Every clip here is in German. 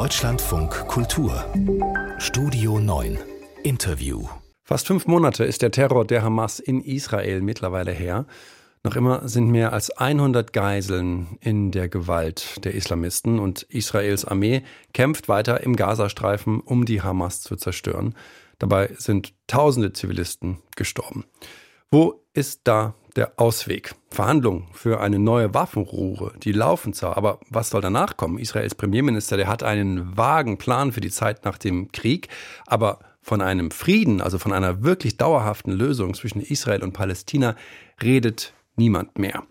Deutschlandfunk Kultur Studio 9 Interview Fast fünf Monate ist der Terror der Hamas in Israel mittlerweile her. Noch immer sind mehr als 100 Geiseln in der Gewalt der Islamisten und Israels Armee kämpft weiter im Gazastreifen, um die Hamas zu zerstören. Dabei sind tausende Zivilisten gestorben. Wo ist da der Ausweg? Verhandlungen für eine neue Waffenruhe, die laufen zwar, aber was soll danach kommen? Israels Premierminister, der hat einen vagen Plan für die Zeit nach dem Krieg, aber von einem Frieden, also von einer wirklich dauerhaften Lösung zwischen Israel und Palästina, redet niemand mehr.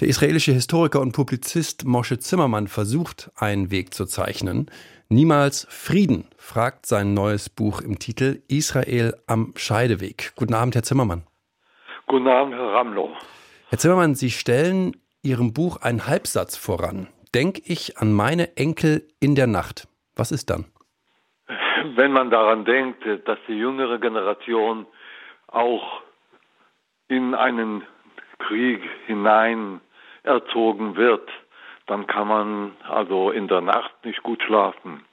Der israelische Historiker und Publizist Moshe Zimmermann versucht, einen Weg zu zeichnen. Niemals Frieden, fragt sein neues Buch im Titel Israel am Scheideweg. Guten Abend, Herr Zimmermann. Guten Abend, Herr Ramlow. Herr Zimmermann, Sie stellen Ihrem Buch einen Halbsatz voran. Denk ich an meine Enkel in der Nacht. Was ist dann? Wenn man daran denkt, dass die jüngere Generation auch in einen Krieg hinein erzogen wird, dann kann man also in der Nacht nicht gut schlafen.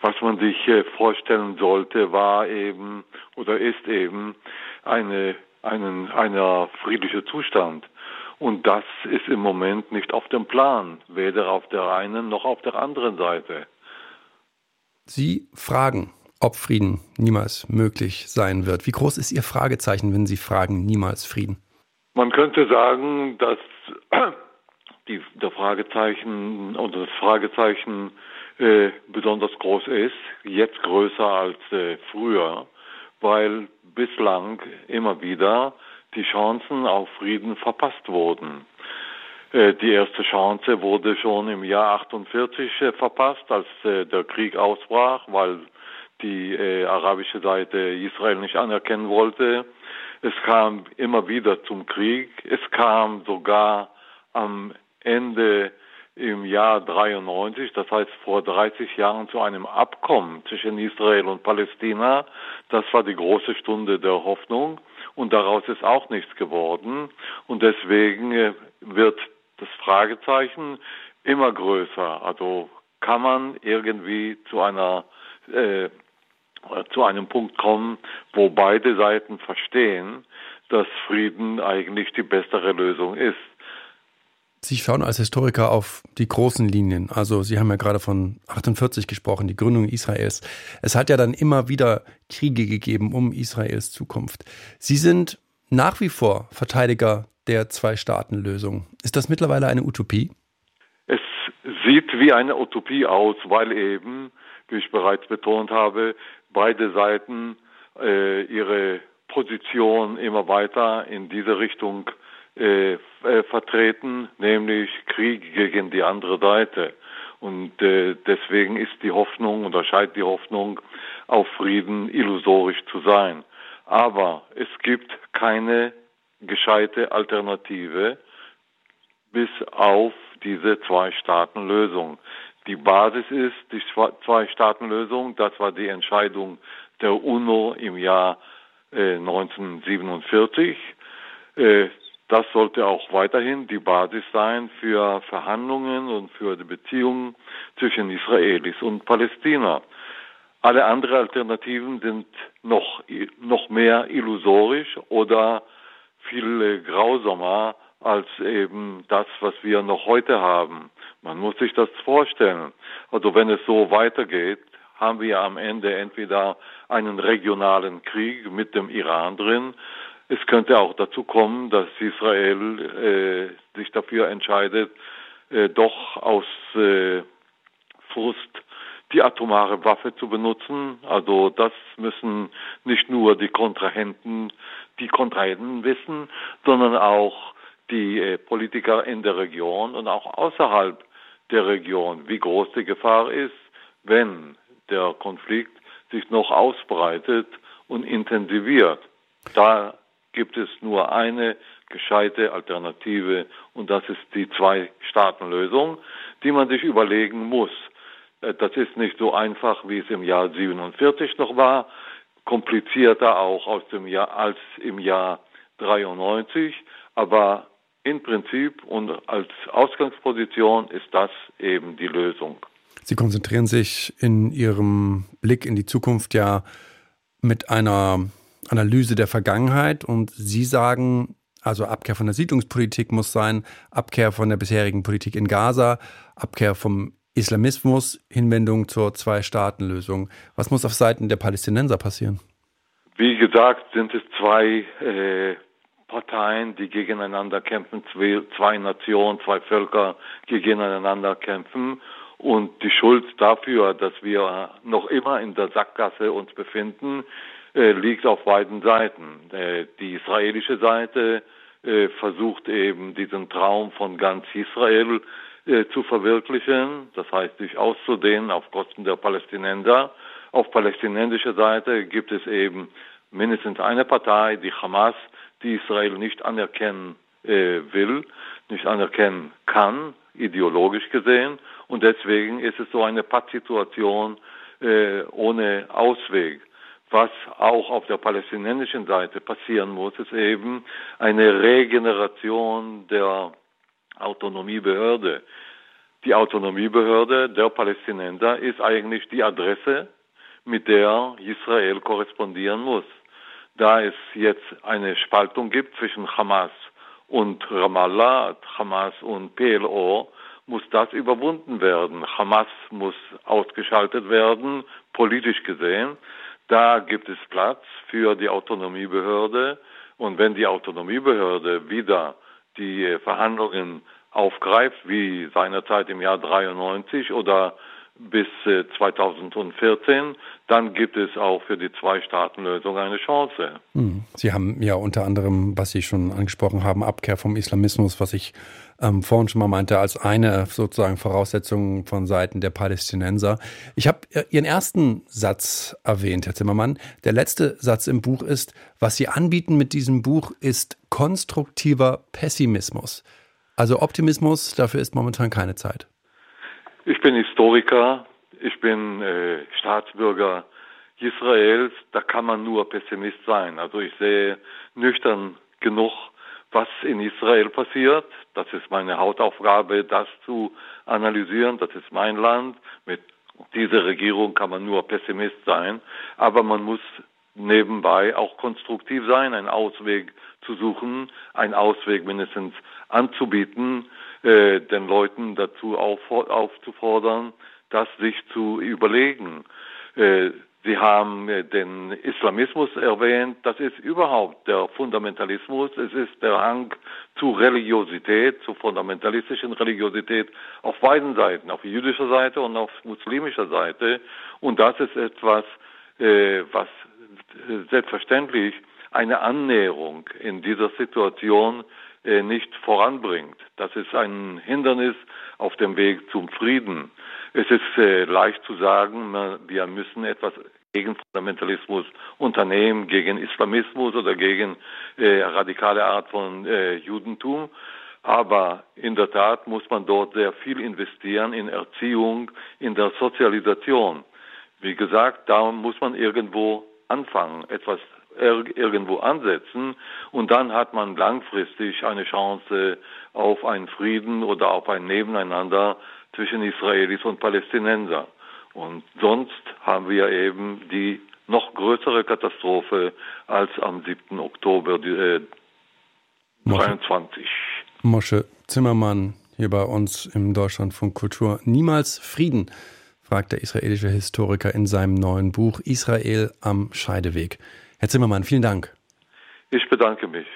Was man sich äh, vorstellen sollte, war eben oder ist eben eine, einen, einer friedliche Zustand. Und das ist im Moment nicht auf dem Plan, weder auf der einen noch auf der anderen Seite. Sie fragen, ob Frieden niemals möglich sein wird. Wie groß ist Ihr Fragezeichen, wenn Sie fragen, niemals Frieden? Man könnte sagen, dass die, der Fragezeichen oder das Fragezeichen äh, besonders groß ist, jetzt größer als äh, früher, weil bislang immer wieder die Chancen auf Frieden verpasst wurden. Äh, die erste Chance wurde schon im Jahr 48 äh, verpasst, als äh, der Krieg ausbrach, weil die arabische Seite Israel nicht anerkennen wollte. Es kam immer wieder zum Krieg. Es kam sogar am Ende im Jahr 93, das heißt vor 30 Jahren, zu einem Abkommen zwischen Israel und Palästina. Das war die große Stunde der Hoffnung und daraus ist auch nichts geworden. Und deswegen äh, wird das Fragezeichen immer größer. Also kann man irgendwie zu einer äh, zu einem Punkt kommen, wo beide Seiten verstehen, dass Frieden eigentlich die bessere Lösung ist. Sie schauen als Historiker auf die großen Linien. Also Sie haben ja gerade von 48 gesprochen, die Gründung Israels. Es hat ja dann immer wieder Kriege gegeben um Israels Zukunft. Sie sind nach wie vor Verteidiger der Zwei-Staaten-Lösung. Ist das mittlerweile eine Utopie? Es sieht wie eine Utopie aus, weil eben, wie ich bereits betont habe, beide Seiten äh, ihre Position immer weiter in diese Richtung äh, äh, vertreten, nämlich Krieg gegen die andere Seite. Und äh, deswegen ist die Hoffnung oder scheint die Hoffnung auf Frieden illusorisch zu sein. Aber es gibt keine gescheite Alternative bis auf diese Zwei-Staaten-Lösung. Die Basis ist die Zwei-Staaten-Lösung. Das war die Entscheidung der UNO im Jahr äh, 1947. Äh, das sollte auch weiterhin die Basis sein für Verhandlungen und für die Beziehungen zwischen Israelis und Palästina. Alle anderen Alternativen sind noch, noch mehr illusorisch oder viel grausamer als eben das, was wir noch heute haben. Man muss sich das vorstellen. Also wenn es so weitergeht, haben wir am Ende entweder einen regionalen Krieg mit dem Iran drin es könnte auch dazu kommen, dass Israel äh, sich dafür entscheidet, äh, doch aus äh, Frust die atomare Waffe zu benutzen. Also das müssen nicht nur die Kontrahenten, die Kontrahenten wissen, sondern auch die äh, Politiker in der Region und auch außerhalb der Region, wie groß die Gefahr ist, wenn der Konflikt sich noch ausbreitet und intensiviert. Da gibt es nur eine gescheite Alternative und das ist die Zwei-Staaten-Lösung, die man sich überlegen muss. Äh, das ist nicht so einfach, wie es im Jahr 47 noch war, komplizierter auch aus dem Jahr, als im Jahr 93, aber im Prinzip und als Ausgangsposition ist das eben die Lösung. Sie konzentrieren sich in Ihrem Blick in die Zukunft ja mit einer Analyse der Vergangenheit und Sie sagen, also Abkehr von der Siedlungspolitik muss sein, Abkehr von der bisherigen Politik in Gaza, Abkehr vom Islamismus, Hinwendung zur Zwei-Staaten-Lösung. Was muss auf Seiten der Palästinenser passieren? Wie gesagt, sind es zwei äh, Parteien, die gegeneinander kämpfen, zwei, zwei Nationen, zwei Völker, gegeneinander kämpfen. Und die Schuld dafür, dass wir noch immer in der Sackgasse uns befinden, liegt auf beiden Seiten. Äh, die israelische Seite äh, versucht eben diesen Traum von ganz Israel äh, zu verwirklichen, das heißt sich auszudehnen auf Kosten der Palästinenser. Auf palästinensischer Seite gibt es eben mindestens eine Partei, die Hamas, die Israel nicht anerkennen äh, will, nicht anerkennen kann, ideologisch gesehen. Und deswegen ist es so eine Pattsituation äh, ohne Ausweg. Was auch auf der palästinensischen Seite passieren muss, ist eben eine Regeneration der Autonomiebehörde. Die Autonomiebehörde der Palästinenser ist eigentlich die Adresse, mit der Israel korrespondieren muss. Da es jetzt eine Spaltung gibt zwischen Hamas und Ramallah, Hamas und PLO, muss das überwunden werden. Hamas muss ausgeschaltet werden, politisch gesehen. Da gibt es Platz für die Autonomiebehörde. Und wenn die Autonomiebehörde wieder die Verhandlungen aufgreift, wie seinerzeit im Jahr 93 oder bis 2014, äh, dann gibt es auch für die Zwei-Staaten-Lösung eine Chance. Hm. Sie haben ja unter anderem, was Sie schon angesprochen haben, Abkehr vom Islamismus, was ich ähm, vorhin schon mal meinte, als eine sozusagen Voraussetzung von Seiten der Palästinenser. Ich habe äh, Ihren ersten Satz erwähnt, Herr Zimmermann. Der letzte Satz im Buch ist, was Sie anbieten mit diesem Buch ist konstruktiver Pessimismus. Also Optimismus, dafür ist momentan keine Zeit. Ich bin Historiker, ich bin äh, Staatsbürger Israels, da kann man nur Pessimist sein. Also ich sehe nüchtern genug, was in Israel passiert. Das ist meine Hautaufgabe, das zu analysieren. Das ist mein Land. Mit dieser Regierung kann man nur Pessimist sein. Aber man muss nebenbei auch konstruktiv sein, einen Ausweg zu suchen, einen Ausweg mindestens anzubieten, äh, den Leuten dazu auf, aufzufordern, das sich zu überlegen. Äh, Sie haben äh, den Islamismus erwähnt. Das ist überhaupt der Fundamentalismus. Es ist der Hang zu Religiosität, zu fundamentalistischen Religiosität auf beiden Seiten, auf jüdischer Seite und auf muslimischer Seite. Und das ist etwas, äh, was selbstverständlich eine Annäherung in dieser Situation nicht voranbringt. Das ist ein Hindernis auf dem Weg zum Frieden. Es ist äh, leicht zu sagen, wir müssen etwas gegen Fundamentalismus unternehmen, gegen Islamismus oder gegen äh, radikale Art von äh, Judentum. Aber in der Tat muss man dort sehr viel investieren in Erziehung, in der Sozialisation. Wie gesagt, da muss man irgendwo anfangen, etwas irgendwo ansetzen und dann hat man langfristig eine Chance auf einen Frieden oder auf ein Nebeneinander zwischen Israelis und Palästinenser. Und sonst haben wir eben die noch größere Katastrophe als am 7. Oktober äh, 23. Mosche Zimmermann hier bei uns im Deutschlandfunk Kultur. Niemals Frieden, fragt der israelische Historiker in seinem neuen Buch Israel am Scheideweg. Herr Zimmermann, vielen Dank. Ich bedanke mich.